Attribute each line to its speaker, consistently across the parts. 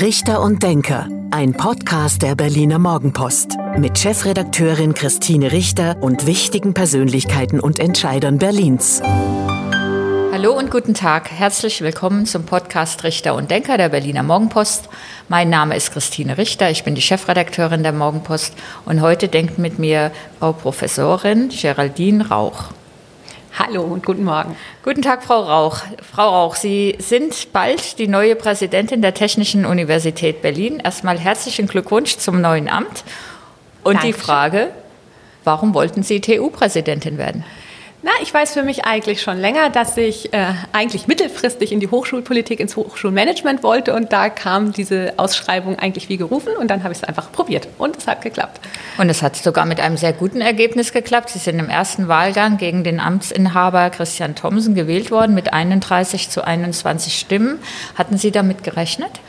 Speaker 1: Richter und Denker, ein Podcast der Berliner Morgenpost mit Chefredakteurin Christine Richter und wichtigen Persönlichkeiten und Entscheidern Berlins.
Speaker 2: Hallo und guten Tag. Herzlich willkommen zum Podcast Richter und Denker der Berliner Morgenpost. Mein Name ist Christine Richter, ich bin die Chefredakteurin der Morgenpost und heute denkt mit mir Frau Professorin Geraldine Rauch.
Speaker 3: Hallo und guten Morgen.
Speaker 2: Guten Tag, Frau Rauch. Frau Rauch, Sie sind bald die neue Präsidentin der Technischen Universität Berlin. Erstmal herzlichen Glückwunsch zum neuen Amt. Und Dankeschön. die Frage, warum wollten Sie TU-Präsidentin werden?
Speaker 3: Na, ich weiß für mich eigentlich schon länger, dass ich äh, eigentlich mittelfristig in die Hochschulpolitik, ins Hochschulmanagement wollte und da kam diese Ausschreibung eigentlich wie gerufen und dann habe ich es einfach probiert und es hat geklappt.
Speaker 2: Und es hat sogar mit einem sehr guten Ergebnis geklappt. Sie sind im ersten Wahlgang gegen den Amtsinhaber Christian Thomsen gewählt worden mit 31 zu 21 Stimmen. Hatten Sie damit gerechnet?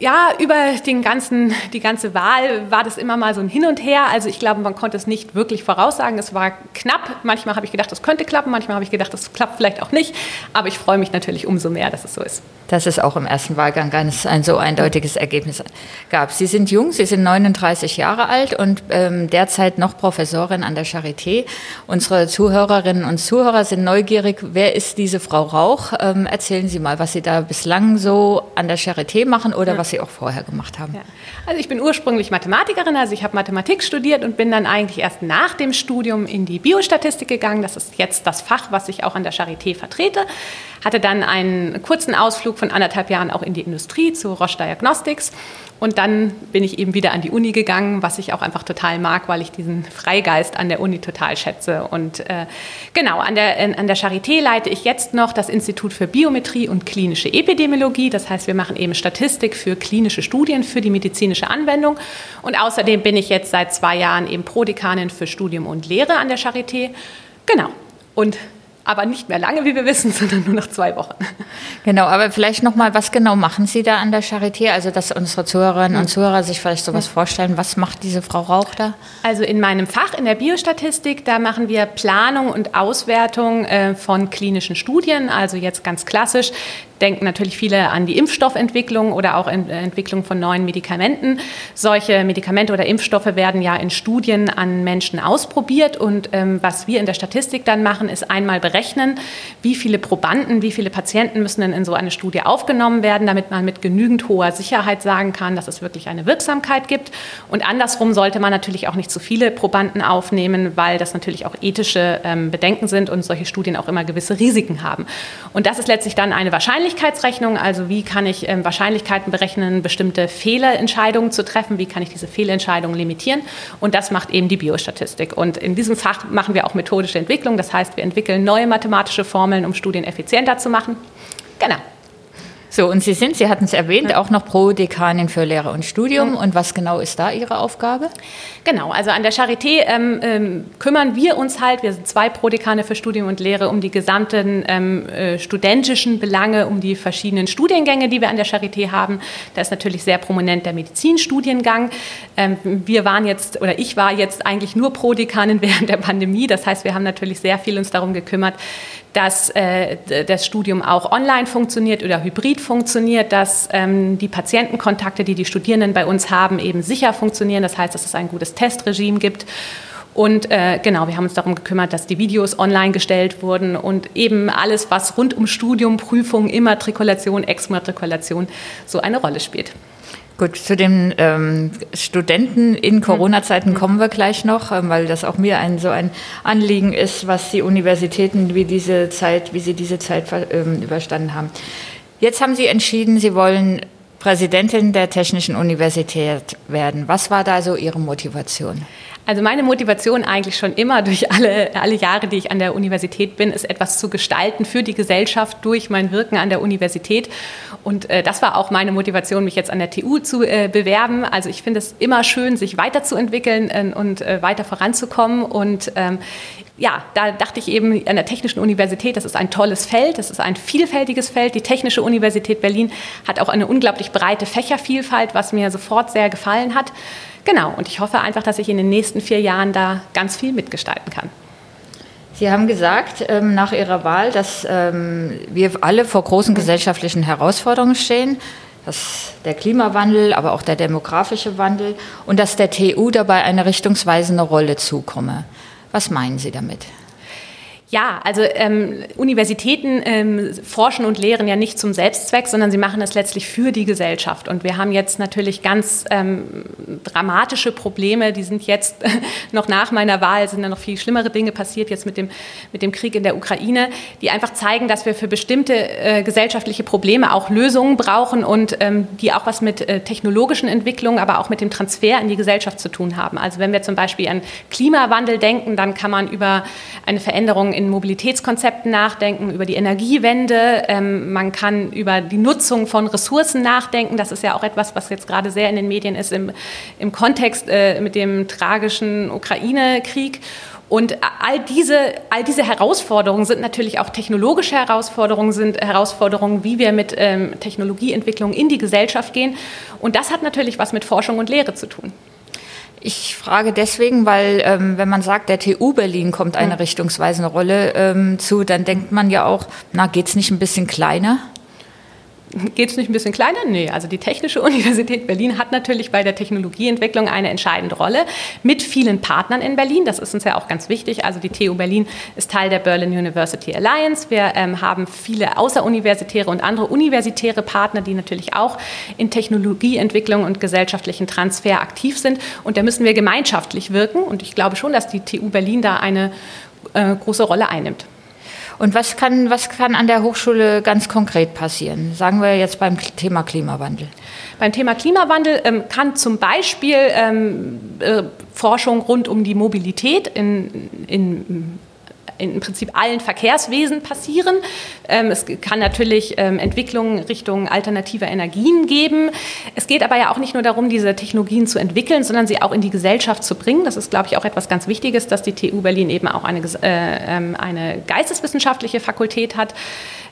Speaker 3: Ja, über den ganzen, die ganze Wahl war das immer mal so ein Hin und Her. Also ich glaube, man konnte es nicht wirklich voraussagen. Es war knapp. Manchmal habe ich gedacht, das könnte klappen. Manchmal habe ich gedacht, das klappt vielleicht auch nicht. Aber ich freue mich natürlich umso mehr, dass es so ist.
Speaker 2: Dass es auch im ersten Wahlgang ganz ein so eindeutiges Ergebnis gab. Sie sind jung, Sie sind 39 Jahre alt und ähm, derzeit noch Professorin an der Charité. Unsere Zuhörerinnen und Zuhörer sind neugierig. Wer ist diese Frau Rauch? Ähm, erzählen Sie mal, was Sie da bislang so an der Charité machen oder was was Sie auch vorher gemacht haben. Ja.
Speaker 3: Also ich bin ursprünglich Mathematikerin, also ich habe Mathematik studiert und bin dann eigentlich erst nach dem Studium in die Biostatistik gegangen. Das ist jetzt das Fach, was ich auch an der Charité vertrete. Hatte dann einen kurzen Ausflug von anderthalb Jahren auch in die Industrie zu Roche Diagnostics und dann bin ich eben wieder an die Uni gegangen, was ich auch einfach total mag, weil ich diesen Freigeist an der Uni total schätze. Und äh, genau, an der, an der Charité leite ich jetzt noch das Institut für Biometrie und klinische Epidemiologie. Das heißt, wir machen eben Statistik für klinische Studien für die medizinische Anwendung. Und außerdem bin ich jetzt seit zwei Jahren eben Prodekanin für Studium und Lehre an der Charité. Genau. Und aber nicht mehr lange, wie wir wissen, sondern nur noch zwei Wochen.
Speaker 2: Genau, aber vielleicht nochmal, was genau machen Sie da an der Charité? Also, dass unsere Zuhörerinnen und hm. Zuhörer sich vielleicht sowas vorstellen. Was macht diese Frau Rauch da?
Speaker 3: Also in meinem Fach in der Biostatistik, da machen wir Planung und Auswertung äh, von klinischen Studien. Also jetzt ganz klassisch denken natürlich viele an die Impfstoffentwicklung oder auch in, äh, Entwicklung von neuen Medikamenten. Solche Medikamente oder Impfstoffe werden ja in Studien an Menschen ausprobiert und ähm, was wir in der Statistik dann machen, ist einmal berechnen, wie viele Probanden, wie viele Patienten müssen denn in so eine Studie aufgenommen werden, damit man mit genügend hoher Sicherheit sagen kann, dass es wirklich eine Wirksamkeit gibt. Und andersrum sollte man natürlich auch nicht zu viele Probanden aufnehmen, weil das natürlich auch ethische ähm, Bedenken sind und solche Studien auch immer gewisse Risiken haben. Und das ist letztlich dann eine Wahrscheinlichkeit Wahrscheinlichkeitsrechnung, also wie kann ich ähm, Wahrscheinlichkeiten berechnen, bestimmte Fehlentscheidungen zu treffen, wie kann ich diese Fehlentscheidungen limitieren und das macht eben die Biostatistik. Und in diesem Fach machen wir auch methodische Entwicklung, das heißt, wir entwickeln neue mathematische Formeln, um Studien effizienter zu machen. Genau.
Speaker 2: So, und Sie sind, Sie hatten es erwähnt, auch noch Pro-Dekanin für Lehre und Studium. Und was genau ist da Ihre Aufgabe?
Speaker 3: Genau, also an der Charité ähm, ähm, kümmern wir uns halt, wir sind zwei Prodekane für Studium und Lehre, um die gesamten ähm, äh, studentischen Belange, um die verschiedenen Studiengänge, die wir an der Charité haben. Da ist natürlich sehr prominent der Medizinstudiengang. Ähm, wir waren jetzt, oder ich war jetzt eigentlich nur Prodekanin während der Pandemie. Das heißt, wir haben natürlich sehr viel uns darum gekümmert, dass äh, das Studium auch online funktioniert oder hybrid funktioniert, dass ähm, die Patientenkontakte, die die Studierenden bei uns haben, eben sicher funktionieren. Das heißt, dass es ein gutes Testregime gibt. Und äh, genau, wir haben uns darum gekümmert, dass die Videos online gestellt wurden und eben alles, was rund um Studium, Prüfung, Immatrikulation, Exmatrikulation so eine Rolle spielt.
Speaker 2: Gut, zu den ähm, Studenten in hm. Corona-Zeiten kommen wir gleich noch, ähm, weil das auch mir ein so ein Anliegen ist, was die Universitäten wie diese Zeit, wie sie diese Zeit ähm, überstanden haben. Jetzt haben Sie entschieden, Sie wollen Präsidentin der Technischen Universität werden. Was war da so Ihre Motivation?
Speaker 3: Also meine Motivation eigentlich schon immer durch alle, alle Jahre, die ich an der Universität bin, ist etwas zu gestalten für die Gesellschaft durch mein Wirken an der Universität. Und äh, das war auch meine Motivation, mich jetzt an der TU zu äh, bewerben. Also ich finde es immer schön, sich weiterzuentwickeln äh, und äh, weiter voranzukommen. Und ähm, ja, da dachte ich eben an der Technischen Universität, das ist ein tolles Feld, das ist ein vielfältiges Feld. Die Technische Universität Berlin hat auch eine unglaublich breite Fächervielfalt, was mir sofort sehr gefallen hat. Genau, und ich hoffe einfach, dass ich in den nächsten vier Jahren da ganz viel mitgestalten kann.
Speaker 2: Sie haben gesagt ähm, nach Ihrer Wahl, dass ähm, wir alle vor großen gesellschaftlichen Herausforderungen stehen. dass der Klimawandel, aber auch der demografische Wandel und dass der TU dabei eine richtungsweisende Rolle zukomme. Was meinen Sie damit?
Speaker 3: Ja, also ähm, Universitäten ähm, forschen und lehren ja nicht zum Selbstzweck, sondern sie machen es letztlich für die Gesellschaft. Und wir haben jetzt natürlich ganz ähm, dramatische Probleme, die sind jetzt noch nach meiner Wahl, sind da noch viel schlimmere Dinge passiert, jetzt mit dem, mit dem Krieg in der Ukraine, die einfach zeigen, dass wir für bestimmte äh, gesellschaftliche Probleme auch Lösungen brauchen und ähm, die auch was mit äh, technologischen Entwicklungen, aber auch mit dem Transfer in die Gesellschaft zu tun haben. Also wenn wir zum Beispiel an Klimawandel denken, dann kann man über eine Veränderung in Mobilitätskonzepten nachdenken, über die Energiewende. Ähm, man kann über die Nutzung von Ressourcen nachdenken. Das ist ja auch etwas, was jetzt gerade sehr in den Medien ist im, im Kontext äh, mit dem tragischen Ukraine-Krieg. Und all diese, all diese Herausforderungen sind natürlich auch technologische Herausforderungen, sind Herausforderungen, wie wir mit ähm, Technologieentwicklung in die Gesellschaft gehen. Und das hat natürlich was mit Forschung und Lehre zu tun.
Speaker 2: Ich frage deswegen, weil ähm, wenn man sagt, der TU Berlin kommt eine hm. richtungsweisende Rolle ähm, zu, dann denkt man ja auch, na, geht es nicht ein bisschen kleiner?
Speaker 3: Geht es nicht ein bisschen kleiner? Nee, also die Technische Universität Berlin hat natürlich bei der Technologieentwicklung eine entscheidende Rolle mit vielen Partnern in Berlin. Das ist uns ja auch ganz wichtig. Also die TU Berlin ist Teil der Berlin University Alliance. Wir ähm, haben viele außeruniversitäre und andere universitäre Partner, die natürlich auch in Technologieentwicklung und gesellschaftlichen Transfer aktiv sind. Und da müssen wir gemeinschaftlich wirken. Und ich glaube schon, dass die TU Berlin da eine äh, große Rolle einnimmt.
Speaker 2: Und was kann, was kann an der Hochschule ganz konkret passieren? Sagen wir jetzt beim Thema Klimawandel.
Speaker 3: Beim Thema Klimawandel ähm, kann zum Beispiel ähm, äh, Forschung rund um die Mobilität in, in in im Prinzip allen Verkehrswesen passieren. Ähm, es kann natürlich ähm, Entwicklungen Richtung alternativer Energien geben. Es geht aber ja auch nicht nur darum, diese Technologien zu entwickeln, sondern sie auch in die Gesellschaft zu bringen. Das ist, glaube ich, auch etwas ganz Wichtiges, dass die TU Berlin eben auch eine, äh, ähm, eine geisteswissenschaftliche Fakultät hat.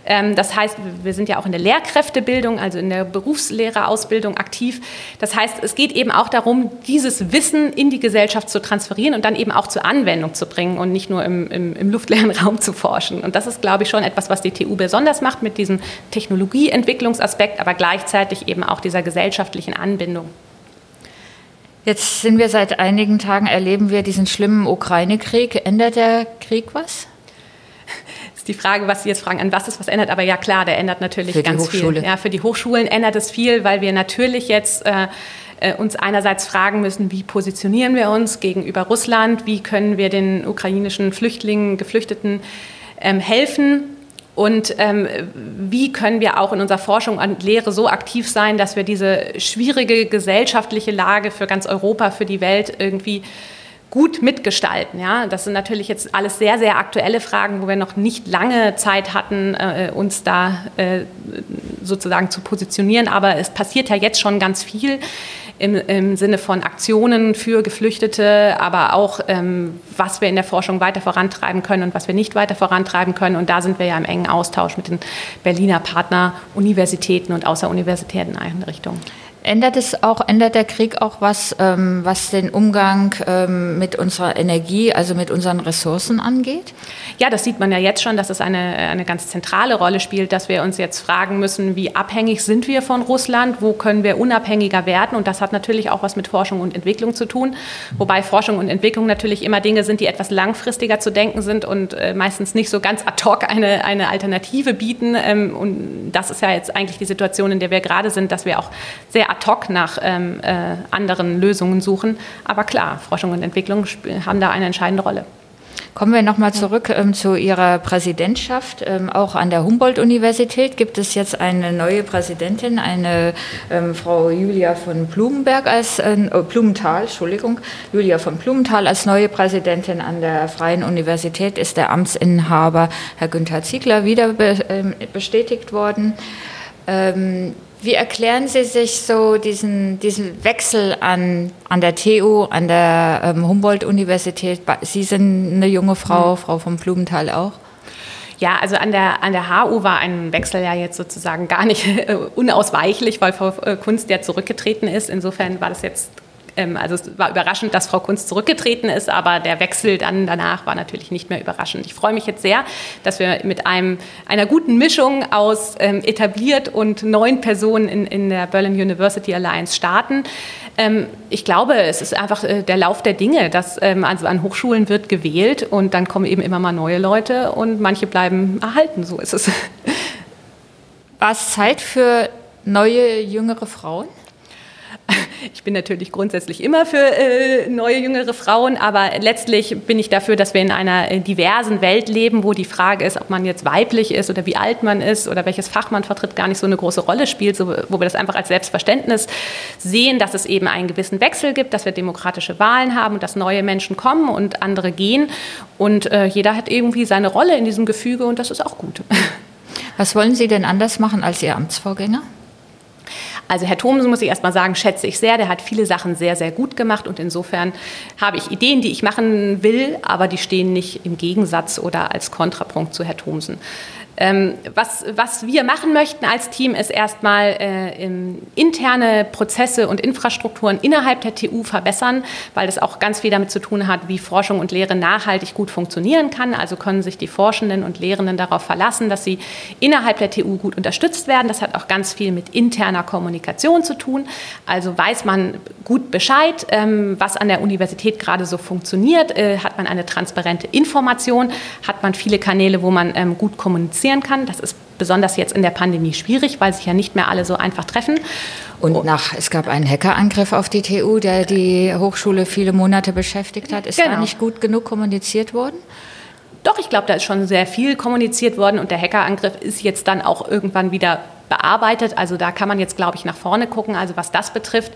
Speaker 3: Ähm, das heißt, wir sind ja auch in der Lehrkräftebildung, also in der Berufslehrerausbildung aktiv. Das heißt, es geht eben auch darum, dieses Wissen in die Gesellschaft zu transferieren und dann eben auch zur Anwendung zu bringen und nicht nur im, im, im luftleeren Raum zu forschen. Und das ist, glaube ich, schon etwas, was die TU besonders macht mit diesem Technologieentwicklungsaspekt, aber gleichzeitig eben auch dieser gesellschaftlichen Anbindung.
Speaker 2: Jetzt sind wir seit einigen Tagen, erleben wir diesen schlimmen Ukraine-Krieg. Ändert der Krieg was?
Speaker 3: Die Frage, was Sie jetzt fragen, an was es was ändert. Aber ja klar, der ändert natürlich für ganz viel. Ja, für die Hochschulen ändert es viel, weil wir natürlich jetzt äh, äh, uns einerseits fragen müssen, wie positionieren wir uns gegenüber Russland, wie können wir den ukrainischen Flüchtlingen, Geflüchteten ähm, helfen. Und ähm, wie können wir auch in unserer Forschung und Lehre so aktiv sein, dass wir diese schwierige gesellschaftliche Lage für ganz Europa, für die Welt irgendwie gut mitgestalten. Ja? Das sind natürlich jetzt alles sehr, sehr aktuelle Fragen, wo wir noch nicht lange Zeit hatten, äh, uns da äh, sozusagen zu positionieren. Aber es passiert ja jetzt schon ganz viel im, im Sinne von Aktionen für Geflüchtete, aber auch, ähm, was wir in der Forschung weiter vorantreiben können und was wir nicht weiter vorantreiben können. Und da sind wir ja im engen Austausch mit den Berliner Partner, Universitäten und außeruniversitären Einrichtungen.
Speaker 2: Ändert es auch, ändert der Krieg auch was, ähm, was den Umgang ähm, mit unserer Energie, also mit unseren Ressourcen angeht?
Speaker 3: Ja, das sieht man ja jetzt schon, dass es eine, eine ganz zentrale Rolle spielt, dass wir uns jetzt fragen müssen, wie abhängig sind wir von Russland, wo können wir unabhängiger werden? Und das hat natürlich auch was mit Forschung und Entwicklung zu tun. Wobei Forschung und Entwicklung natürlich immer Dinge sind, die etwas langfristiger zu denken sind und äh, meistens nicht so ganz ad hoc eine, eine Alternative bieten. Ähm, und das ist ja jetzt eigentlich die Situation, in der wir gerade sind, dass wir auch sehr ad hoc nach ähm, äh, anderen Lösungen suchen. Aber klar, Forschung und Entwicklung haben da eine entscheidende Rolle.
Speaker 2: Kommen wir nochmal zurück ähm, zu Ihrer Präsidentschaft. Ähm, auch an der Humboldt-Universität gibt es jetzt eine neue Präsidentin, eine ähm, Frau Julia von Blumenberg als äh, Blumenthal, Entschuldigung, Julia von Blumenthal als neue Präsidentin an der Freien Universität ist der Amtsinhaber Herr Günther Ziegler wieder be, äh, bestätigt worden. Ähm, wie erklären Sie sich so diesen, diesen Wechsel an, an der TU, an der ähm, Humboldt-Universität? Sie sind eine junge Frau, mhm. Frau vom Blumenthal auch.
Speaker 3: Ja, also an der, an der HU war ein Wechsel ja jetzt sozusagen gar nicht äh, unausweichlich, weil Frau äh, Kunst ja zurückgetreten ist. Insofern war das jetzt Ähm, also es war überraschend, dass Frau Kunz zurückgetreten ist, aber der Wechsel dann danach war natürlich nicht mehr überraschend. Ich freue mich jetzt sehr, dass wir mit einem, einer guten Mischung aus ähm, etabliert und neuen Personen in, in der Berlin University Alliance starten. Ähm, ich glaube, es ist einfach äh, der Lauf der Dinge, dass ähm, also an Hochschulen wird gewählt und dann kommen eben immer mal neue Leute und manche bleiben erhalten. So ist es.
Speaker 2: War es Zeit für neue, jüngere Frauen?
Speaker 3: Ich bin natürlich grundsätzlich immer für äh, neue, jüngere Frauen, aber letztlich bin ich dafür, dass wir in einer äh, diversen Welt leben, wo die Frage ist, ob man jetzt weiblich ist oder wie alt man ist oder welches Fach man vertritt, gar nicht so eine große Rolle spielt, so, wo wir das einfach als Selbstverständnis sehen, dass es eben einen gewissen Wechsel gibt, dass wir demokratische Wahlen haben und dass neue Menschen kommen und andere gehen. Und äh, jeder hat irgendwie seine Rolle in diesem Gefüge und das ist auch gut.
Speaker 2: Was wollen Sie denn anders machen als Ihr Amtsvorgänger?
Speaker 3: Also Herr Thomsen, muss ich erst mal sagen, schätze ich sehr. Der hat viele Sachen sehr, sehr gut gemacht und insofern habe ich Ideen, die ich machen will, aber die stehen nicht im Gegensatz oder als Kontrapunkt zu Herr Thomsen. Ähm, was, was wir machen möchten als Team ist erstmal äh, interne Prozesse und Infrastrukturen innerhalb der TU verbessern, weil das auch ganz viel damit zu tun hat, wie Forschung und Lehre nachhaltig gut funktionieren kann. Also können sich die Forschenden und Lehrenden darauf verlassen, dass sie innerhalb der TU gut unterstützt werden. Das hat auch ganz viel mit interner Kommunikation zu tun. Also weiß man gut Bescheid, ähm, was an der Universität gerade so funktioniert, äh, hat man eine transparente Information, hat man viele Kanäle, wo man ähm, gut kommuniziert kommunizieren kann. Das ist besonders jetzt in der Pandemie schwierig, weil sich ja nicht mehr alle so einfach treffen.
Speaker 2: Und nach, es gab einen Hackerangriff auf die TU, der die Hochschule viele Monate beschäftigt hat. Ist genau. da nicht gut genug kommuniziert worden?
Speaker 3: Doch, ich glaube, da ist schon sehr viel kommuniziert worden und der Hackerangriff ist jetzt dann auch irgendwann wieder bearbeitet. Also da kann man jetzt, glaube ich, nach vorne gucken. Also was das betrifft,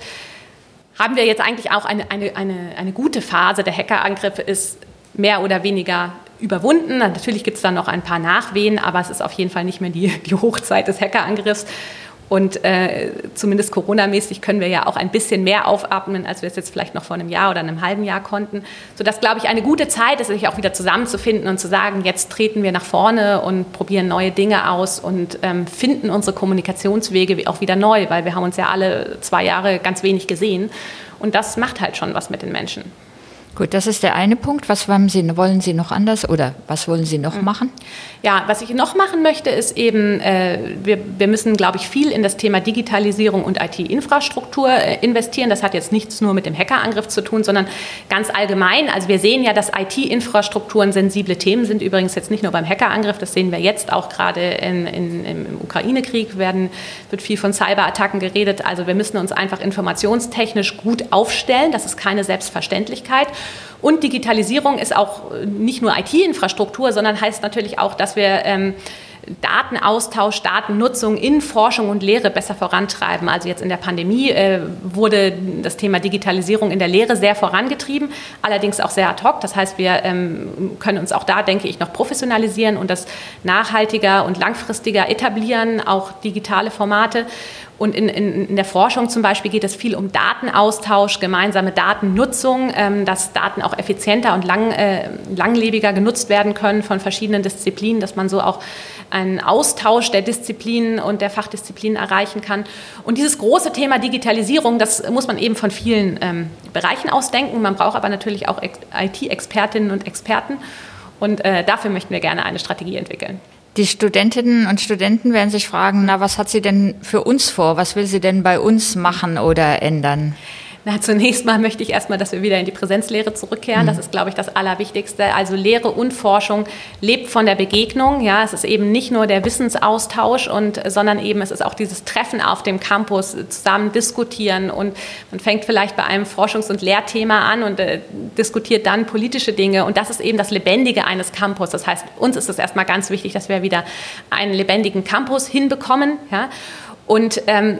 Speaker 3: haben wir jetzt eigentlich auch eine, eine, eine, eine gute Phase. Der Hackerangriff ist mehr oder weniger überwunden. Natürlich gibt es dann noch ein paar Nachwehen, aber es ist auf jeden Fall nicht mehr die, die Hochzeit des Hackerangriffs. Und äh, zumindest Corona-mäßig können wir ja auch ein bisschen mehr aufatmen, als wir es jetzt vielleicht noch vor einem Jahr oder einem halben Jahr konnten. Sodass, glaube ich, eine gute Zeit ist, sich auch wieder zusammenzufinden und zu sagen, jetzt treten wir nach vorne und probieren neue Dinge aus und ähm, finden unsere Kommunikationswege auch wieder neu, weil wir haben uns ja alle zwei Jahre ganz wenig gesehen. Und das macht halt schon was mit den Menschen.
Speaker 2: Gut, das ist der eine Punkt. Was Sie, wollen Sie noch anders oder was wollen Sie noch hm. machen?
Speaker 3: Ja, was ich noch machen möchte, ist eben, äh, wir, wir müssen, glaube ich, viel in das Thema Digitalisierung und IT-Infrastruktur äh, investieren. Das hat jetzt nichts nur mit dem Hackerangriff zu tun, sondern ganz allgemein. Also wir sehen ja, dass IT-Infrastrukturen sensible Themen sind. Übrigens jetzt nicht nur beim Hackerangriff, das sehen wir jetzt auch gerade in, in, im Ukraine-Krieg, werden, wird viel von Cyberattacken geredet. Also wir müssen uns einfach informationstechnisch gut aufstellen. Das ist keine Selbstverständlichkeit. Und Digitalisierung ist auch nicht nur IT-Infrastruktur, sondern heißt natürlich auch, dass wir ähm, Datenaustausch, Datennutzung in Forschung und Lehre besser vorantreiben. Also jetzt in der Pandemie äh, wurde das Thema Digitalisierung in der Lehre sehr vorangetrieben, allerdings auch sehr ad hoc. Das heißt, wir ähm, können uns auch da, denke ich, noch professionalisieren und das nachhaltiger und langfristiger etablieren, auch digitale Formate. Und in, in, in, der Forschung zum Beispiel geht es viel um Datenaustausch, gemeinsame Datennutzung, ähm, dass Daten auch effizienter und lang, äh, langlebiger genutzt werden können von verschiedenen Disziplinen, dass man so auch einen Austausch der Disziplinen und der Fachdisziplinen erreichen kann. Und dieses große Thema Digitalisierung, das muss man eben von vielen ähm, Bereichen ausdenken. Man braucht aber natürlich auch IT-Expertinnen und Experten. Und äh, dafür möchten wir gerne eine Strategie entwickeln.
Speaker 2: Die Studentinnen und Studenten werden sich fragen, na, was hat sie denn für uns vor? Was will sie denn bei uns machen oder ändern?
Speaker 3: Na, zunächst mal möchte ich erstmal, dass wir wieder in die Präsenzlehre zurückkehren. Mhm. Das ist, glaube ich, das Allerwichtigste. Also Lehre und Forschung lebt von der Begegnung. Ja, es ist eben nicht nur der Wissensaustausch und, sondern eben es ist auch dieses Treffen auf dem Campus, zusammen diskutieren und man fängt vielleicht bei einem Forschungs- und Lehrthema an und äh, diskutiert dann politische Dinge. Und das ist eben das Lebendige eines Campus. Das heißt, uns ist es erstmal ganz wichtig, dass wir wieder einen lebendigen Campus hinbekommen. Ja? Und ähm,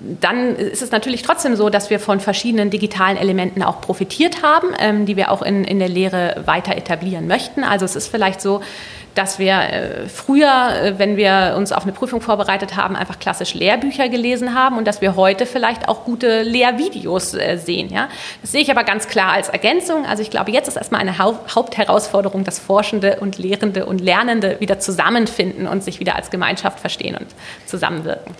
Speaker 3: dann ist es natürlich trotzdem so, dass wir von verschiedenen digitalen Elementen auch profitiert haben, ähm, die wir auch in, in der Lehre weiter etablieren möchten. Also es ist vielleicht so, dass wir äh, früher, äh, wenn wir uns auf eine Prüfung vorbereitet haben, einfach klassisch Lehrbücher gelesen haben und dass wir heute vielleicht auch gute Lehrvideos äh, sehen. Ja? Das sehe ich aber ganz klar als Ergänzung. Also ich glaube, jetzt ist erstmal eine Hauptherausforderung, dass Forschende und Lehrende und Lernende wieder zusammenfinden und sich wieder als Gemeinschaft verstehen und zusammenwirken.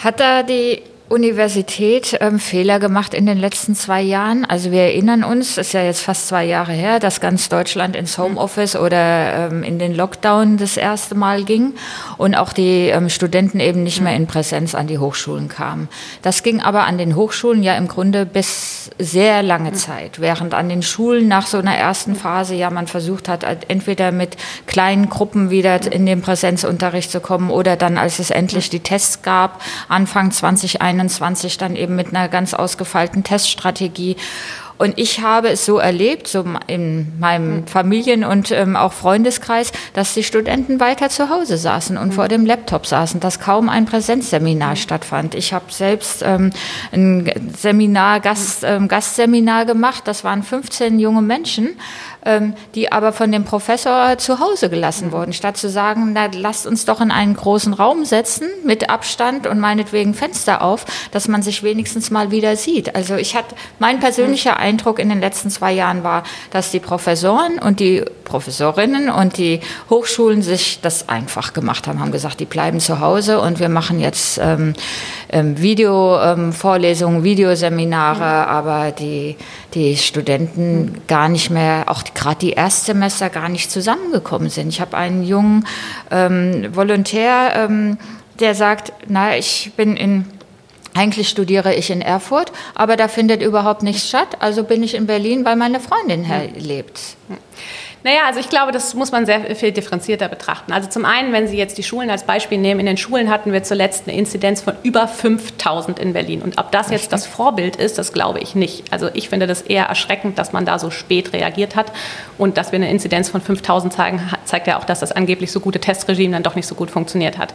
Speaker 2: Hat er die Universität ähm, Fehler gemacht in den letzten zwei Jahren. Also wir erinnern uns, ist ja jetzt fast zwei Jahre her, dass ganz Deutschland ins Homeoffice oder ähm, in den Lockdown das erste Mal ging und auch die ähm, Studenten eben nicht mehr in Präsenz an die Hochschulen kamen. Das ging aber an den Hochschulen ja im Grunde bis sehr lange Zeit, während an den Schulen nach so einer ersten Phase ja man versucht hat, entweder mit kleinen Gruppen wieder in den Präsenzunterricht zu kommen oder dann, als es endlich die Tests gab, Anfang 2021 2021 dann eben mit einer ganz ausgefeilten Teststrategie. Und ich habe es so erlebt, so in meinem Familien- und ähm, auch Freundeskreis, dass die Studenten weiter zu Hause saßen und mhm. vor dem Laptop saßen, dass kaum ein Präsenzseminar mhm. stattfand. Ich habe selbst ähm, ein Seminar, Gast, ähm, Gastseminar gemacht. Das waren 15 junge Menschen ähm, die aber von dem Professor zu Hause gelassen mhm. wurden, statt zu sagen, na, lasst uns doch in einen großen Raum setzen mit Abstand und meinetwegen Fenster auf, dass man sich wenigstens mal wieder sieht. Also ich hatte, mein persönlicher mhm. Eindruck in den letzten zwei Jahren war, dass die Professoren und die Professorinnen und die Hochschulen sich das einfach gemacht haben, haben gesagt, die bleiben zu Hause und wir machen jetzt ähm, ähm, Videovorlesungen, ähm, Videoseminare, mhm. aber die, die Studenten mhm. gar nicht mehr, auch gerade die Erstsemester gar nicht zusammengekommen sind. Ich habe einen jungen ähm, Volontär, ähm, der sagt, na, ich bin in eigentlich studiere ich in Erfurt, aber da findet überhaupt nichts statt. Also bin ich in Berlin, weil meine Freundin hier lebt.
Speaker 3: Naja, also ich glaube, das muss man sehr viel differenzierter betrachten. Also zum einen, wenn Sie jetzt die Schulen als Beispiel nehmen, in den Schulen hatten wir zuletzt eine Inzidenz von über 5000 in Berlin. Und ob das jetzt das Vorbild ist, das glaube ich nicht. Also ich finde das eher erschreckend, dass man da so spät reagiert hat. Und dass wir eine Inzidenz von 5000 zeigen, zeigt ja auch, dass das angeblich so gute Testregime dann doch nicht so gut funktioniert hat.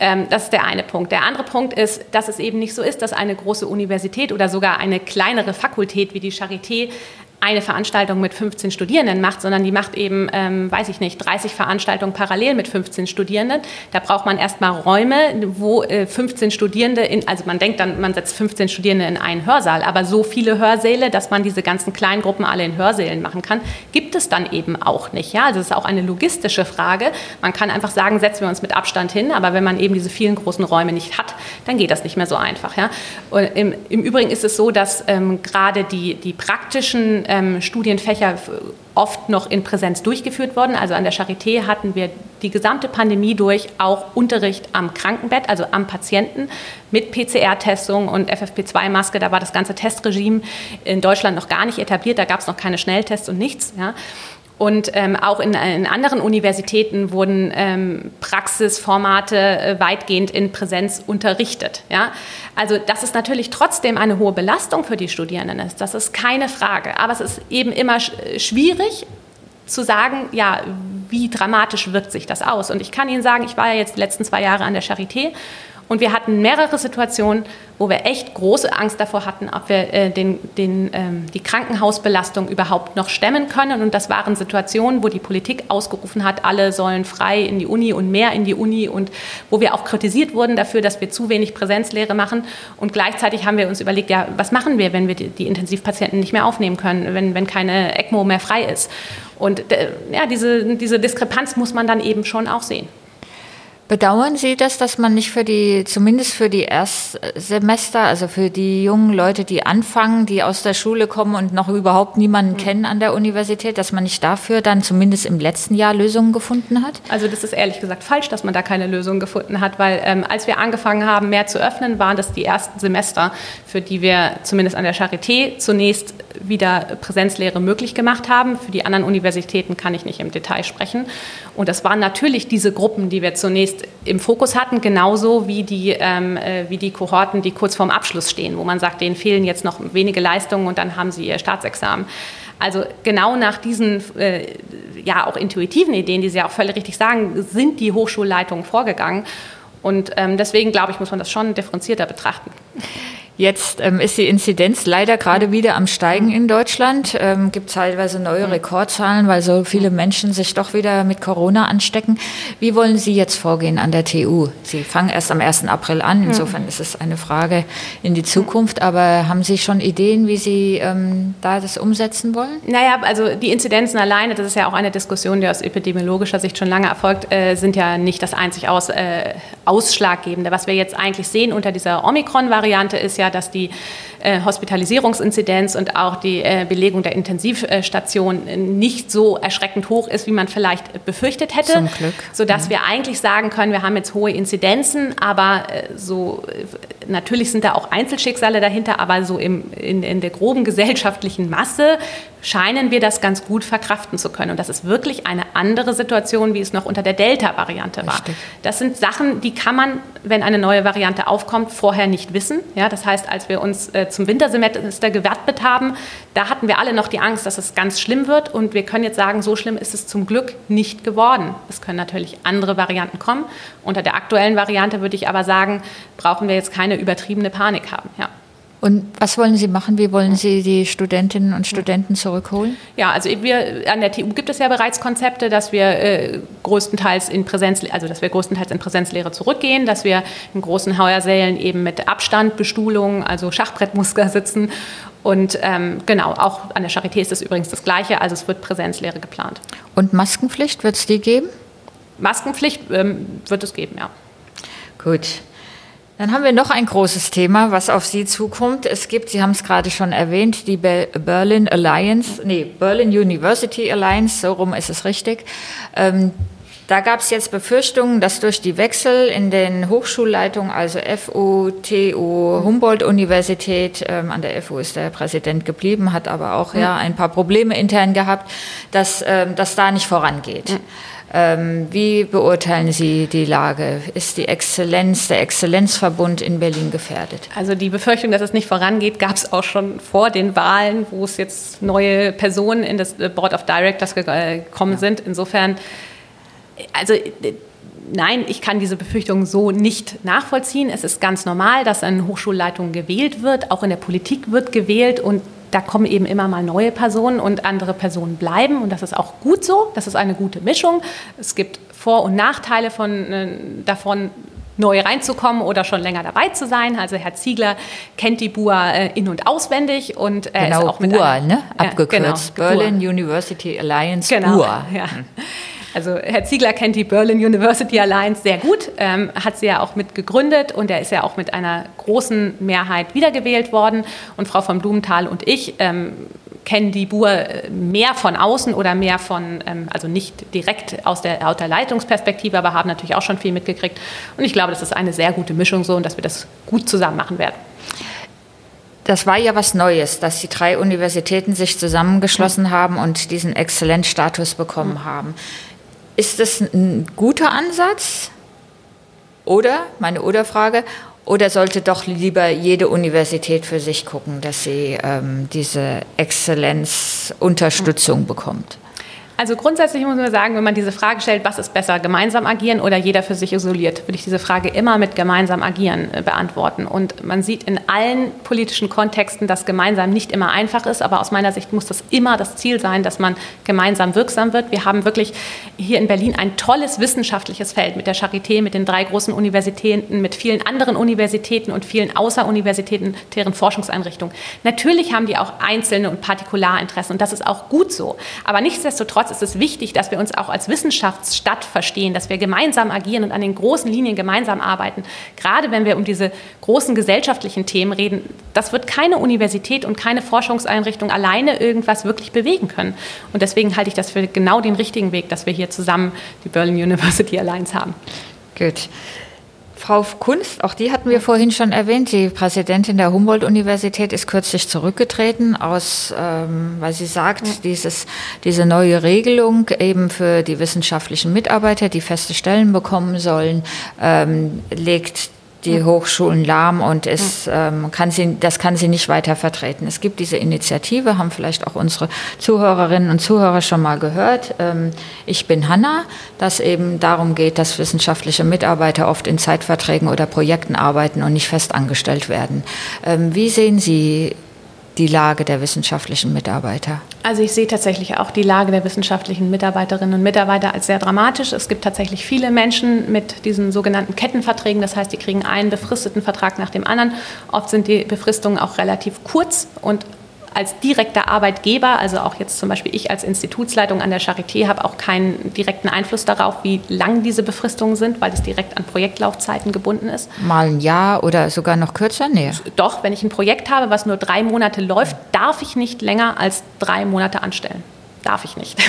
Speaker 3: Ähm, das ist der eine Punkt. Der andere Punkt ist, dass es eben nicht so ist, dass eine große Universität oder sogar eine kleinere Fakultät wie die Charité eine Veranstaltung mit 15 Studierenden macht, sondern die macht eben, ähm, weiß ich nicht, 30 Veranstaltungen parallel mit 15 Studierenden. Da braucht man erstmal Räume, wo äh, 15 Studierende, in, also man denkt dann, man setzt 15 Studierende in einen Hörsaal, aber so viele Hörsäle, dass man diese ganzen Kleingruppen alle in Hörsälen machen kann, gibt es dann eben auch nicht. Ja? Also es ist auch eine logistische Frage. Man kann einfach sagen, setzen wir uns mit Abstand hin, aber wenn man eben diese vielen großen Räume nicht hat, dann geht das nicht mehr so einfach. Ja? Im, Im, Übrigen ist es so, dass ähm, gerade die, die praktischen ähm, Studienfächer oft noch in Präsenz durchgeführt worden. Also an der Charité hatten wir die gesamte Pandemie durch auch Unterricht am Krankenbett, also am Patienten mit PCR-Testung und FFP2-Maske. Da war das ganze Testregime in Deutschland noch gar nicht etabliert. Da gab es noch keine Schnelltests und nichts. Ja. Und ähm, auch in, in, anderen Universitäten wurden ähm, Praxisformate äh, weitgehend in Präsenz unterrichtet. Ja? Also, dass es natürlich trotzdem eine hohe Belastung für die Studierenden ist, das ist keine Frage. Aber es ist eben immer sch schwierig zu sagen, ja, wie dramatisch wirkt sich das aus. Und ich kann Ihnen sagen, ich war ja jetzt die letzten zwei Jahre an der Charité und wir hatten mehrere Situationen, wo wir echt große Angst davor hatten, ob wir äh, den, den, ähm, die Krankenhausbelastung überhaupt noch stemmen können. Und das waren Situationen, wo die Politik ausgerufen hat, alle sollen frei in die Uni und mehr in die Uni und wo wir auch kritisiert wurden dafür, dass wir zu wenig Präsenzlehre machen. Und gleichzeitig haben wir uns überlegt, ja, was machen wir, wenn wir die, die Intensivpatienten nicht mehr aufnehmen können, wenn, wenn keine ECMO mehr frei ist. Und äh, ja, diese, diese Diskrepanz muss man dann eben schon auch sehen.
Speaker 2: Bedauern Sie das, dass man nicht für die, zumindest für die Erstsemester, also für die jungen Leute, die anfangen, die aus der Schule kommen und noch überhaupt niemanden mhm. kennen an der Universität, dass man nicht dafür dann zumindest im letzten Jahr Lösungen gefunden hat?
Speaker 3: Also das ist ehrlich gesagt falsch, dass man da keine Lösung gefunden hat, weil ähm, als wir angefangen haben, mehr zu öffnen, waren das die ersten Semester, für die wir zumindest an der Charité zunächst wieder Präsenzlehre möglich gemacht haben. Für die anderen Universitäten kann ich nicht im Detail sprechen. Und das waren natürlich diese Gruppen, die wir zunächst im Fokus hatten, genauso wie die, ähm, äh, wie die Kohorten, die kurz vorm Abschluss stehen, wo man sagt, denen fehlen jetzt noch wenige Leistungen und dann haben sie ihr Staatsexamen. Also genau nach diesen äh, ja auch intuitiven Ideen, die Sie ja auch völlig richtig sagen, sind die Hochschulleitungen vorgegangen. Und ähm, deswegen glaube ich, muss man das schon differenzierter betrachten.
Speaker 2: Jetzt ähm, ist die Inzidenz leider gerade wieder am Steigen in Deutschland. Ähm, gibt teilweise neue Rekordzahlen, weil so viele Menschen sich doch wieder mit Corona anstecken. Wie wollen Sie jetzt vorgehen an der TU? Sie fangen erst am 1. April an. Insofern ist es eine Frage in die Zukunft. Aber haben Sie schon Ideen, wie Sie ähm, da das umsetzen wollen?
Speaker 3: Naja, also die Inzidenzen alleine, das ist ja auch eine Diskussion, die aus epidemiologischer Sicht schon lange erfolgt, äh, sind ja nicht das einzig aus, äh, Ausschlaggebende. Was wir jetzt eigentlich sehen unter dieser Omikron-Variante ist ja, ja, dass die Hospitalisierungsinzidenz und auch die äh, Belegung der Intensivstation nicht so erschreckend hoch ist, wie man vielleicht befürchtet hätte.
Speaker 2: Zum Glück.
Speaker 3: Sodass mhm. wir eigentlich sagen können, wir haben jetzt hohe Inzidenzen, aber äh, so natürlich sind da auch Einzelschicksale dahinter, aber so im, in, in der groben gesellschaftlichen Masse scheinen wir das ganz gut verkraften zu können. Und das ist wirklich eine andere Situation, wie es noch unter der Delta-Variante war. Das sind Sachen, die kann man, wenn eine neue Variante aufkommt, vorher nicht wissen. Ja, das heißt, als wir uns äh, zum Wintersemester gewappnet haben, da hatten wir alle noch die Angst, dass es ganz schlimm wird. Und wir können jetzt sagen, so schlimm ist es zum Glück nicht geworden. Es können natürlich andere Varianten kommen. Unter der aktuellen Variante würde ich aber sagen, brauchen wir jetzt keine übertriebene Panik haben. Ja.
Speaker 2: Und was wollen Sie machen? Wie wollen Sie die Studentinnen und Studenten zurückholen?
Speaker 3: Ja, also wir an der TU gibt es ja bereits Konzepte, dass wir äh, größtenteils in Präsenz, also dass wir größtenteils in Präsenzlehre zurückgehen, dass wir in großen Heuersälen eben mit Abstand, Bestuhlung, also Schachbrettmuster sitzen. Und ähm, genau, auch an der Charité ist es übrigens das Gleiche, also es wird Präsenzlehre geplant.
Speaker 2: Und Maskenpflicht wird es die geben?
Speaker 3: Maskenpflicht ähm, wird es geben, ja.
Speaker 2: Gut. Dann haben wir noch ein großes Thema, was auf Sie zukommt. Es gibt, Sie haben es gerade schon erwähnt, die Berlin Alliance, nee, Berlin University Alliance, so rum ist es richtig. Ähm, da gab es jetzt Befürchtungen, dass durch die Wechsel in den Hochschulleitungen, also FU, TU, Humboldt-Universität, ähm, an der FU ist der Präsident geblieben, hat aber auch ja ein paar Probleme intern gehabt, dass ähm, das da nicht vorangeht. Mhm. Ähm, wie beurteilen Sie die Lage? Ist die Exzellenz, der Exzellenzverbund in Berlin gefährdet?
Speaker 3: Also die Befürchtung, dass es nicht vorangeht, gab es auch schon vor den Wahlen, wo es jetzt neue Personen in das Board of Directors gekommen ja. sind. Insofern, also nein, ich kann diese Befürchtung so nicht nachvollziehen. Es ist ganz normal, dass eine Hochschulleitung gewählt wird. Auch in der Politik wird gewählt und da kommen eben immer mal neue Personen und andere Personen bleiben. Und das ist auch gut so. Das ist eine gute Mischung. Es gibt Vor- und Nachteile von, äh, davon, neu reinzukommen oder schon länger dabei zu sein. Also Herr Ziegler kennt die BUA äh, in- und auswendig und
Speaker 2: er genau, ist auch mit BUA, ne? abgekürzt. Ja, genau, Berlin BUA. University Alliance
Speaker 3: genau, BUA. Ja. Also Herr Ziegler kennt die Berlin University Alliance sehr gut, ähm, hat sie ja auch mit gegründet und er ist ja auch mit einer großen Mehrheit wiedergewählt worden. Und Frau von Blumenthal und ich ähm, kennen die BUR äh, mehr von außen oder mehr von, ähm, also nicht direkt aus der, aus der Leitungsperspektive, aber haben natürlich auch schon viel mitgekriegt. Und ich glaube, das ist eine sehr gute Mischung so und dass wir das gut zusammen machen werden.
Speaker 2: Das war ja was Neues, dass die drei Universitäten sich zusammengeschlossen haben und diesen Exzellenzstatus bekommen haben. Ist das ein guter Ansatz? Oder, meine Oder-Frage, oder sollte doch lieber jede Universität für sich gucken, dass sie ähm, diese Exzellenzunterstützung bekommt?
Speaker 3: Also grundsätzlich muss man sagen, wenn man diese Frage stellt, was ist besser, gemeinsam agieren oder jeder für sich isoliert, würde ich diese Frage immer mit gemeinsam agieren äh, beantworten. Und man sieht in allen politischen Kontexten, dass gemeinsam nicht immer einfach ist, aber aus meiner Sicht muss das immer das Ziel sein, dass man gemeinsam wirksam wird. Wir haben wirklich hier in Berlin ein tolles wissenschaftliches Feld mit der Charité, mit den drei großen Universitäten, mit vielen anderen Universitäten und vielen außeruniversitären Forschungseinrichtungen. Natürlich haben die auch einzelne und Partikularinteressen und das ist auch gut so. Aber nichtsdestotrotz Nichtsdestotrotz ist es wichtig, dass wir uns auch als Wissenschaftsstadt verstehen, dass wir gemeinsam agieren und an den großen Linien gemeinsam arbeiten. Gerade wenn wir um diese großen gesellschaftlichen Themen reden, das wird keine Universität und keine Forschungseinrichtung alleine irgendwas wirklich bewegen können. Und deswegen halte ich das für genau den richtigen Weg, dass wir hier zusammen die Berlin University Alliance haben.
Speaker 2: Gut. Frau Kunst, auch die hatten wir vorhin schon erwähnt, die Präsidentin der Humboldt-Universität ist kürzlich zurückgetreten, aus, ähm, weil sie sagt, ja. dieses, diese neue Regelung eben für die wissenschaftlichen Mitarbeiter, die feste Stellen bekommen sollen, ähm, legt die Hochschulen lahm und es, ähm, kann sie, das kann sie nicht weiter vertreten. Es gibt diese Initiative, haben vielleicht auch unsere Zuhörerinnen und Zuhörer schon mal gehört. Ähm, ich bin Hanna, dass eben darum geht, dass wissenschaftliche Mitarbeiter oft in Zeitverträgen oder Projekten arbeiten und nicht fest angestellt werden. Ähm, wie sehen Sie die Lage der wissenschaftlichen Mitarbeiter?
Speaker 3: Also ich sehe tatsächlich auch die Lage der wissenschaftlichen Mitarbeiterinnen und Mitarbeiter als sehr dramatisch. Es gibt tatsächlich viele Menschen mit diesen sogenannten Kettenverträgen. Das heißt, die kriegen einen befristeten Vertrag nach dem anderen. Oft sind die Befristungen auch relativ kurz und als direkter Arbeitgeber, also auch jetzt zum Beispiel ich als Institutsleitung an der Charité, habe auch keinen direkten Einfluss darauf, wie lang diese Befristungen sind, weil es direkt an Projektlaufzeiten gebunden ist.
Speaker 2: Mal ein Jahr oder sogar noch kürzer? Nee.
Speaker 3: Doch, wenn ich ein Projekt habe, was nur drei Monate läuft, darf ich nicht länger als drei Monate anstellen darf ich nicht.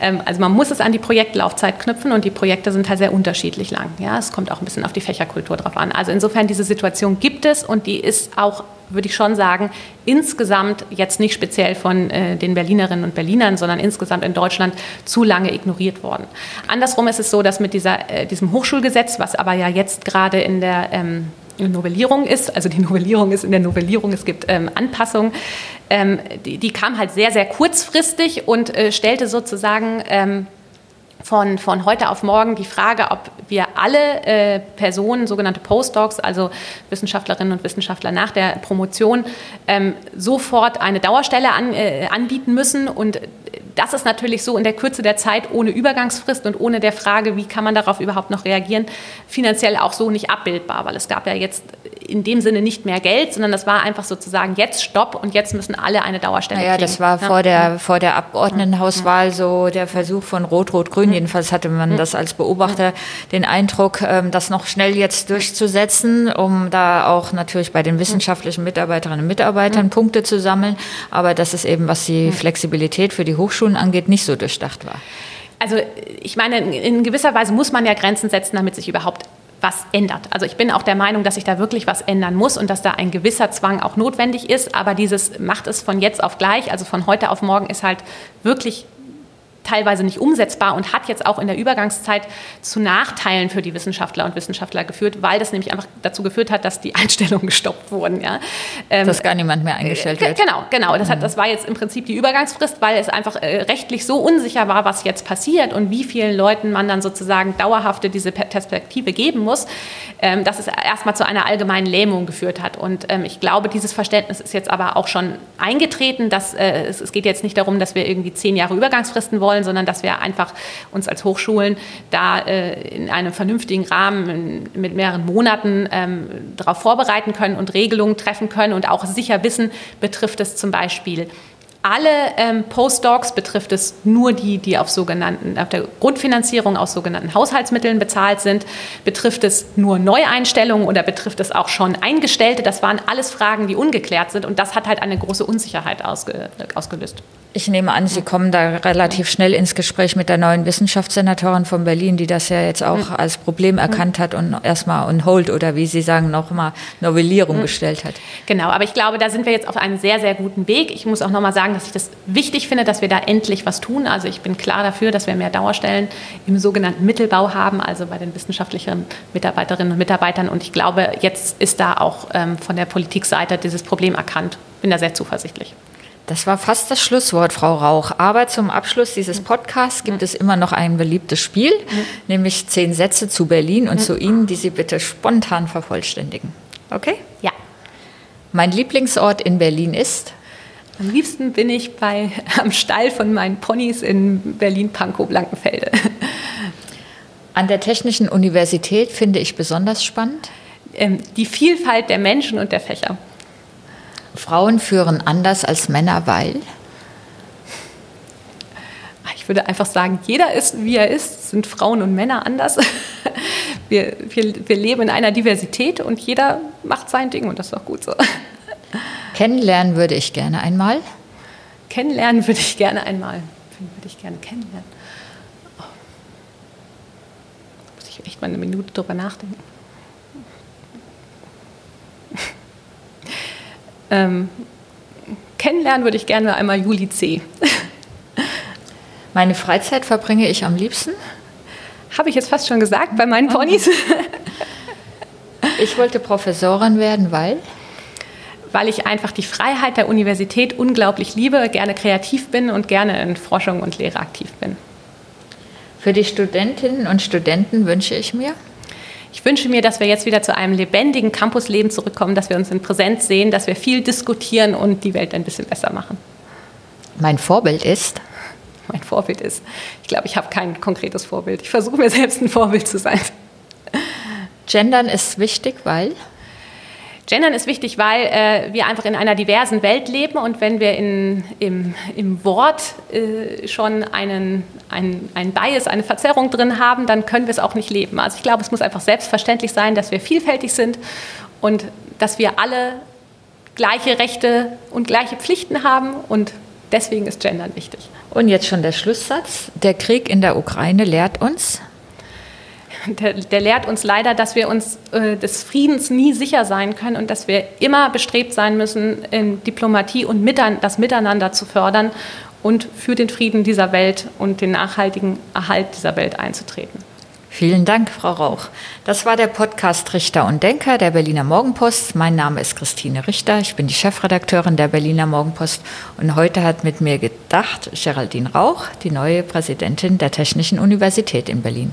Speaker 3: Ähm, also man muss es an die Projektlaufzeit knüpfen und die Projekte sind halt sehr unterschiedlich lang. Ja, es kommt auch ein bisschen auf die Fächerkultur drauf an. Also insofern diese Situation gibt es und die ist auch würde ich schon sagen, insgesamt jetzt nicht speziell von äh, den Berlinerinnen und Berlinern, sondern insgesamt in Deutschland zu lange ignoriert worden. Andersrum ist es so, dass mit dieser, äh, diesem Hochschulgesetz, was aber ja jetzt gerade in der ähm, Novellierung ist, also die Novellierung ist in der Novellierung, es gibt ähm, Anpassungen, ähm, die, die, kam halt sehr, sehr kurzfristig und äh, stellte sozusagen ähm, von, von heute auf morgen die Frage, ob wir alle äh, Personen, sogenannte Postdocs, also Wissenschaftlerinnen und Wissenschaftler nach der Promotion, ähm, sofort eine Dauerstelle an, äh, anbieten müssen. Und das ist natürlich so in der Kürze der Zeit ohne Übergangsfrist und ohne der Frage, wie kann man darauf überhaupt noch reagieren, finanziell auch so nicht abbildbar, weil es gab ja jetzt in dem Sinne nicht mehr Geld, sondern das war einfach sozusagen jetzt Stopp und jetzt müssen alle eine Dauerstelle
Speaker 2: naja,
Speaker 3: kriegen.
Speaker 2: das war vor der, vor der Abgeordnetenhauswahl so der Versuch von Rot-Rot-Grün. Jedenfalls hatte man das als Beobachter den Eindruck, ähm, das noch schnell jetzt durchzusetzen, um da auch natürlich bei den wissenschaftlichen Mitarbeiterinnen und Mitarbeitern Punkte zu sammeln. Aber das ist eben, was die Flexibilität für die Hochschulen angeht, nicht so durchdacht war.
Speaker 3: Also ich meine, in gewisser Weise muss man ja Grenzen setzen, damit sich überhaupt was ändert. Also ich bin auch der Meinung, dass sich da wirklich was ändern muss und dass da ein gewisser Zwang auch notwendig ist. Aber dieses macht es von jetzt auf gleich, also von heute auf morgen, ist halt wirklich teilweise nicht umsetzbar und hat jetzt auch in der Übergangszeit zu Nachteilen für die Wissenschaftler und Wissenschaftler geführt, weil das nämlich einfach dazu geführt hat, dass die Einstellungen gestoppt wurden. Ja.
Speaker 2: Ähm, dass gar niemand mehr eingestellt wird.
Speaker 3: Genau, genau. Das, hat, mhm. das war jetzt im Prinzip die Übergangsfrist, weil es einfach äh, rechtlich so unsicher war, was jetzt passiert und wie vielen Leuten man dann sozusagen dauerhafte diese Perspektive geben muss, ähm, dass es erstmal zu einer allgemeinen Lähmung geführt hat. Und ähm, ich glaube, dieses Verständnis ist jetzt aber auch schon eingetreten, dass äh, es, es geht jetzt nicht darum, dass wir irgendwie zehn Jahre Übergangsfristen wollen, sondern dass wir einfach uns als Hochschulen da äh, in einem vernünftigen Rahmen mit mehreren Monaten ähm, darauf vorbereiten können und Regelungen treffen können und auch sicher wissen, betrifft es zum Beispiel alle ähm, Postdocs betrifft es nur die, die auf sogenannten, auf der Grundfinanzierung aus sogenannten Haushaltsmitteln bezahlt sind. Betrifft es nur Neueinstellungen oder betrifft es auch schon Eingestellte? Das waren alles Fragen, die ungeklärt sind und das hat halt eine große Unsicherheit ausge, ausgelöst.
Speaker 2: Ich nehme an, Sie kommen da relativ schnell ins Gespräch mit der neuen Wissenschaftssenatorin von Berlin, die das ja jetzt auch als Problem erkannt hat und erstmal on hold oder wie Sie sagen, nochmal Novellierung gestellt hat.
Speaker 3: Genau, aber ich glaube, da sind wir jetzt auf einem sehr, sehr guten Weg. Ich muss auch nochmal sagen, dass ich das wichtig finde, dass wir da endlich was tun. Also ich bin klar dafür, dass wir mehr Dauerstellen im sogenannten Mittelbau haben, also bei den wissenschaftlichen Mitarbeiterinnen und Mitarbeitern. Und ich glaube, jetzt ist da auch ähm, von der Politikseite dieses Problem erkannt. Bin da sehr zuversichtlich.
Speaker 2: Das war fast das Schlusswort, Frau Rauch. Aber zum Abschluss dieses Podcasts gibt es immer noch ein beliebtes Spiel, nämlich zehn Sätze zu Berlin und zu Ihnen, die Sie bitte spontan vervollständigen. Okay?
Speaker 3: Ja.
Speaker 2: Mein Lieblingsort in Berlin ist?
Speaker 3: Am liebsten bin ich bei, am Stall von meinen Ponys in Berlin-Pankow-Blankenfelde.
Speaker 2: An der Technischen Universität finde ich besonders spannend?
Speaker 3: Ähm, die Vielfalt der Menschen und der Fächer.
Speaker 2: Frauen führen anders als Männer, weil?
Speaker 3: Ich würde einfach sagen, jeder ist, wie er ist, sind Frauen und Männer anders. Wir, wir, wir leben in einer Diversität und jeder macht sein Ding und das ist auch gut so.
Speaker 2: Kennenlernen würde ich gerne einmal.
Speaker 3: Kennenlernen würde ich gerne einmal. Würde ich gerne kennenlernen. Oh. Muss ich echt mal eine Minute drüber nachdenken. Ähm, kennenlernen würde ich gerne einmal Juli C.
Speaker 2: Meine Freizeit verbringe ich am liebsten?
Speaker 3: Habe ich jetzt fast schon gesagt bei meinen Ponys.
Speaker 2: Ich wollte Professorin werden, weil?
Speaker 3: Weil ich einfach die Freiheit der Universität unglaublich liebe, gerne kreativ bin und gerne in Forschung und Lehre aktiv bin.
Speaker 2: Für die Studentinnen und Studenten wünsche ich mir?
Speaker 3: Ich wünsche mir, dass wir jetzt wieder zu einem lebendigen Campusleben zurückkommen, dass wir uns in Präsenz sehen, dass wir viel diskutieren und die Welt ein bisschen besser machen.
Speaker 2: Mein Vorbild ist?
Speaker 3: Mein Vorbild ist, ich glaube, ich habe kein konkretes Vorbild. Ich versuche mir selbst ein Vorbild zu sein.
Speaker 2: Gendern ist wichtig, weil?
Speaker 3: Gendern ist wichtig, weil äh, wir einfach in einer diversen Welt leben und wenn wir in, im, im Wort äh, schon einen, einen, einen Bias, eine Verzerrung drin haben, dann können wir es auch nicht leben. Also ich glaube, es muss einfach selbstverständlich sein, dass wir vielfältig sind und dass wir alle gleiche Rechte und gleiche Pflichten haben und deswegen ist Gendern wichtig.
Speaker 2: Und jetzt schon der Schlusssatz. Der Krieg in der Ukraine lehrt uns,
Speaker 3: der, der, lehrt uns leider, dass wir uns äh, des Friedens nie sicher sein können und dass wir immer bestrebt sein müssen, in Diplomatie und Mitan das Miteinander zu fördern und für den Frieden dieser Welt und den nachhaltigen Erhalt dieser Welt einzutreten.
Speaker 2: Vielen Dank, Frau Rauch. Das war der Podcast Richter und Denker der Berliner Morgenpost. Mein Name ist Christine Richter. Ich bin die Chefredakteurin der Berliner Morgenpost. Und heute hat mit mir gedacht Geraldine Rauch, die neue Präsidentin der Technischen Universität in Berlin.